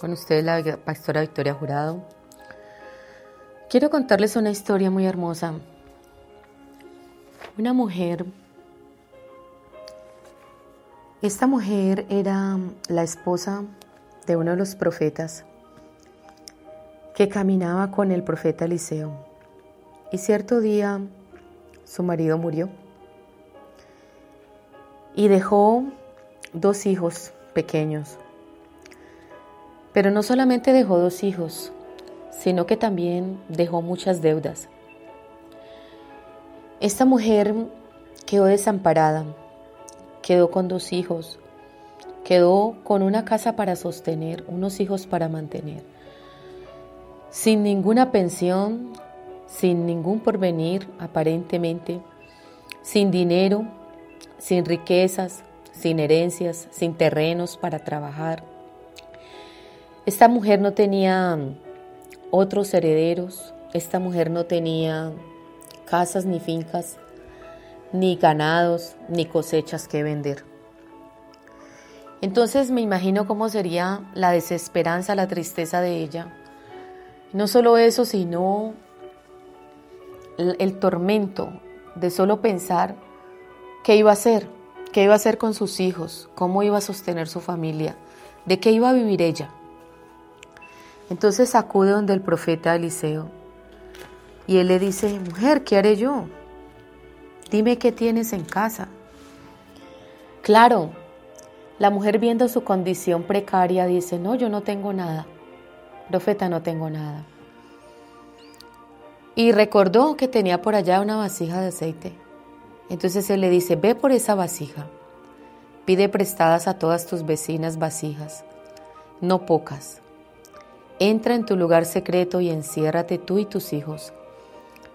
Con ustedes la pastora Victoria Jurado. Quiero contarles una historia muy hermosa. Una mujer, esta mujer era la esposa de uno de los profetas que caminaba con el profeta Eliseo. Y cierto día su marido murió y dejó dos hijos pequeños. Pero no solamente dejó dos hijos, sino que también dejó muchas deudas. Esta mujer quedó desamparada, quedó con dos hijos, quedó con una casa para sostener, unos hijos para mantener sin ninguna pensión, sin ningún porvenir aparentemente, sin dinero, sin riquezas, sin herencias, sin terrenos para trabajar. Esta mujer no tenía otros herederos, esta mujer no tenía casas ni fincas, ni ganados, ni cosechas que vender. Entonces me imagino cómo sería la desesperanza, la tristeza de ella no solo eso, sino el, tormento de solo pensar qué iba a hacer, qué iba a hacer con sus hijos, cómo iba a sostener su familia, de qué iba a vivir ella. Entonces acude donde el profeta Eliseo y él le dice, mujer, ¿qué haré yo? Dime qué tienes en casa. Claro, la mujer viendo su condición precaria dice, no, yo no tengo nada. Profeta, no tengo nada. Y recordó que tenía por allá una vasija de aceite. Entonces él le dice, ve por esa vasija, pide prestadas a todas tus vecinas vasijas, no pocas. Entra en tu lugar secreto y enciérrate tú y tus hijos,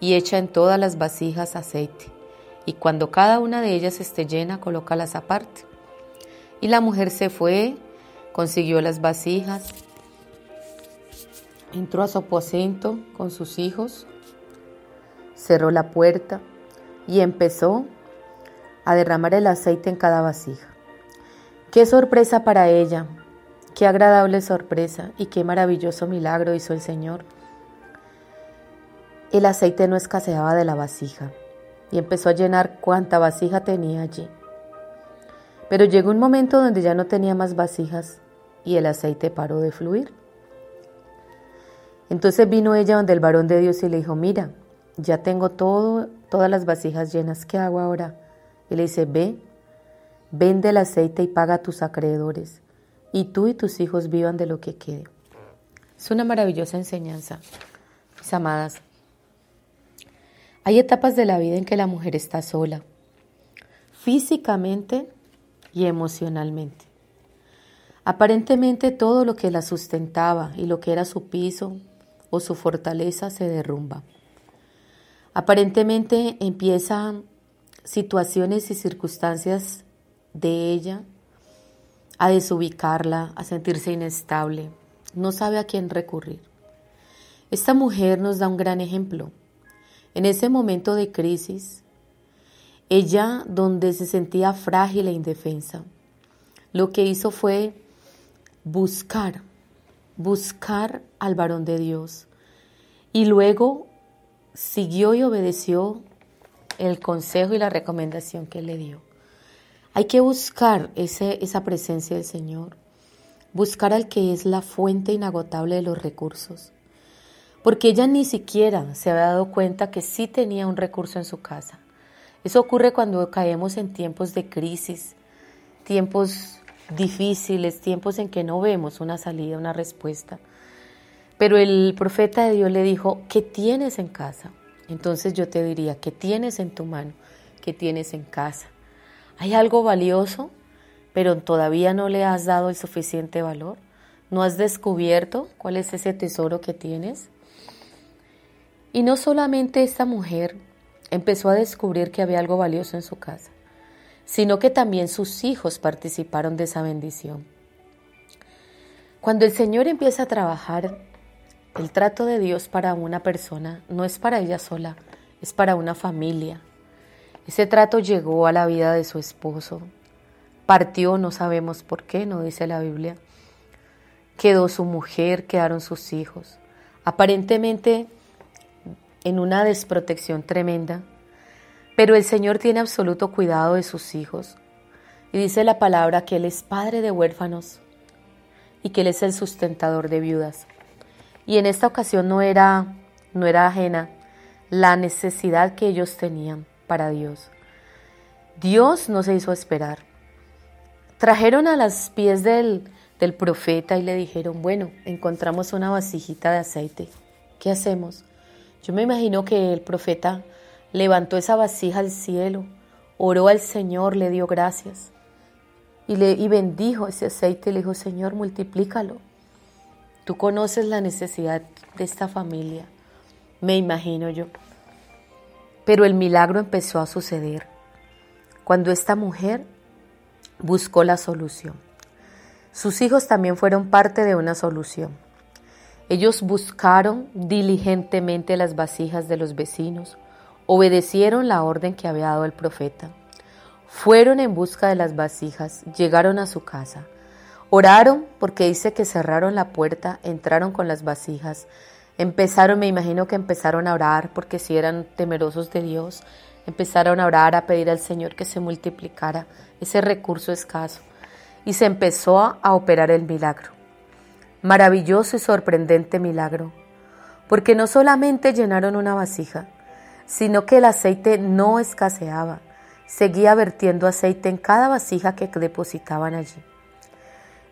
y echa en todas las vasijas aceite, y cuando cada una de ellas esté llena, colócalas aparte. Y la mujer se fue, consiguió las vasijas, Entró a su aposento con sus hijos, cerró la puerta y empezó a derramar el aceite en cada vasija. Qué sorpresa para ella, qué agradable sorpresa y qué maravilloso milagro hizo el Señor. El aceite no escaseaba de la vasija y empezó a llenar cuanta vasija tenía allí. Pero llegó un momento donde ya no tenía más vasijas y el aceite paró de fluir. Entonces vino ella donde el varón de Dios y le dijo, mira, ya tengo todo, todas las vasijas llenas, ¿qué hago ahora? Y le dice, ve, vende el aceite y paga a tus acreedores, y tú y tus hijos vivan de lo que quede. Es una maravillosa enseñanza, mis amadas. Hay etapas de la vida en que la mujer está sola, físicamente y emocionalmente. Aparentemente todo lo que la sustentaba y lo que era su piso, o su fortaleza se derrumba. Aparentemente empiezan situaciones y circunstancias de ella a desubicarla, a sentirse inestable, no sabe a quién recurrir. Esta mujer nos da un gran ejemplo. En ese momento de crisis, ella donde se sentía frágil e indefensa, lo que hizo fue buscar buscar al varón de Dios. Y luego siguió y obedeció el consejo y la recomendación que le dio. Hay que buscar esa presencia del Señor, buscar al que es la fuente inagotable de los recursos, porque ella ni siquiera se había dado cuenta que sí tenía un recurso en su casa. Eso ocurre cuando caemos en tiempos de crisis, tiempos difíciles, tiempos en que no vemos una salida, una respuesta. Pero el profeta de Dios le dijo, ¿qué tienes en casa? Entonces yo te diría, ¿qué tienes en tu mano? ¿Qué tienes en casa? ¿Hay algo valioso, pero todavía no le has dado el suficiente valor? ¿No has descubierto cuál es ese tesoro que tienes? Y no solamente esta mujer empezó a descubrir que había algo valioso en su casa, sino que también sus hijos participaron de esa bendición. Cuando el Señor empieza a trabajar, el trato de Dios para una persona no es para ella sola, es para una familia. Ese trato llegó a la vida de su esposo. Partió, no sabemos por qué, no dice la Biblia. Quedó su mujer, quedaron sus hijos. Aparentemente en una desprotección tremenda, pero el Señor tiene absoluto cuidado de sus hijos. Y dice la palabra que Él es padre de huérfanos y que Él es el sustentador de viudas. Y en esta ocasión no era, no era ajena la necesidad que ellos tenían para Dios. Dios no se hizo esperar. Trajeron a los pies del, del profeta y le dijeron, bueno, encontramos una vasijita de aceite. ¿Qué hacemos? Yo me imagino que el profeta levantó esa vasija al cielo, oró al Señor, le dio gracias y, le, y bendijo ese aceite y le dijo, Señor, multiplícalo. Tú conoces la necesidad de esta familia, me imagino yo. Pero el milagro empezó a suceder cuando esta mujer buscó la solución. Sus hijos también fueron parte de una solución. Ellos buscaron diligentemente las vasijas de los vecinos, obedecieron la orden que había dado el profeta, fueron en busca de las vasijas, llegaron a su casa, oraron porque dice que cerraron la puerta, entraron con las vasijas, Empezaron, me imagino que empezaron a orar porque si eran temerosos de Dios, empezaron a orar, a pedir al Señor que se multiplicara ese recurso escaso. Y se empezó a operar el milagro. Maravilloso y sorprendente milagro. Porque no solamente llenaron una vasija, sino que el aceite no escaseaba. Seguía vertiendo aceite en cada vasija que depositaban allí.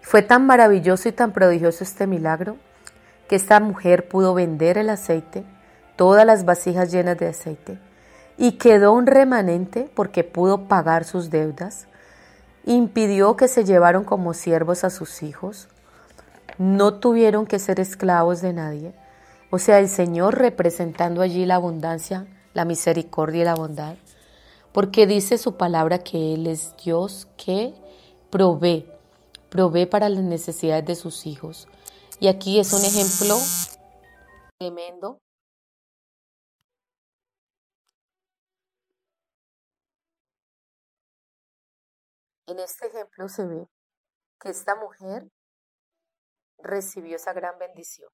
Fue tan maravilloso y tan prodigioso este milagro que esta mujer pudo vender el aceite, todas las vasijas llenas de aceite, y quedó un remanente porque pudo pagar sus deudas, impidió que se llevaron como siervos a sus hijos, no tuvieron que ser esclavos de nadie, o sea, el Señor representando allí la abundancia, la misericordia y la bondad, porque dice su palabra que Él es Dios que provee, provee para las necesidades de sus hijos. Y aquí es un ejemplo tremendo. En este ejemplo se ve que esta mujer recibió esa gran bendición.